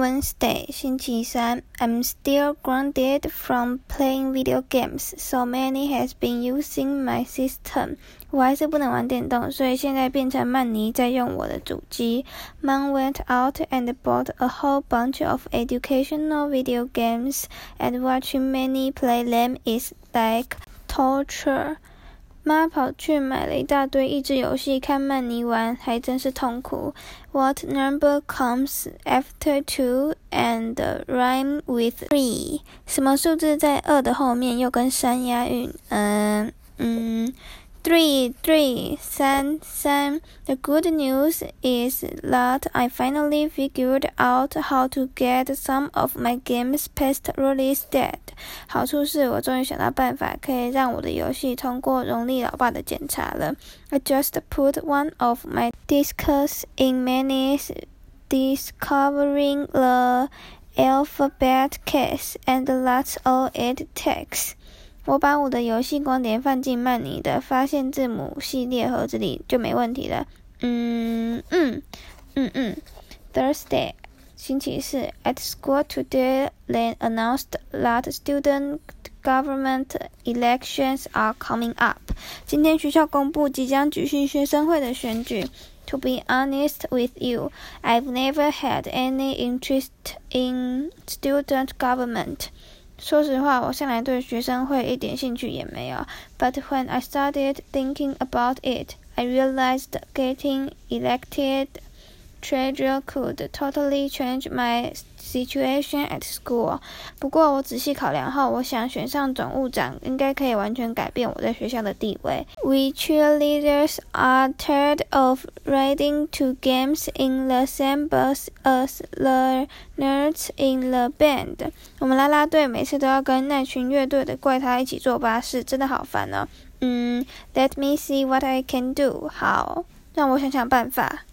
Wednesday，星期三。I'm still grounded from playing video games, so Manny has been using my system. 我还是不能玩电动，所以现在变成曼妮在用我的主机。Mom went out and bought a whole bunch of educational video games, and watching Manny play them is like torture. 妈跑去买了一大堆益智游戏，看曼尼玩还真是痛苦。What number comes after two and rhyme with three？什么数字在二的后面又跟三押韵？嗯嗯。Three, three, 三三。The good news is that I finally figured out how to get some of my games past release date. 好处是我终于想到办法，可以让我的游戏通过荣利老爸的检查了。I just put one of my discs in Manny's discovering the alphabet case, and that's all it takes. 我把我的游戏光碟放进曼尼的发现字母系列盒子里就没问题了。嗯嗯嗯嗯。Thursday，星期四。At school today, they announced that student government elections are coming up。今天学校公布即将举行学生会的选举。To be honest with you, I've never had any interest in student government. 说实话，我向来对学生会一点兴趣也没有。But when I started thinking about it, I realized getting elected treasure could totally change my situation at school. 不过我仔细考量后，我想选上总务长应该可以完全改变我在学校的地位。We cheerleaders are tired of riding to games in the same bus as the nerds in the band. 我们啦啦队每次都要跟那群乐队的怪胎一起坐巴士，真的好烦哦。嗯，Let me see what I can do. 好，让我想想办法。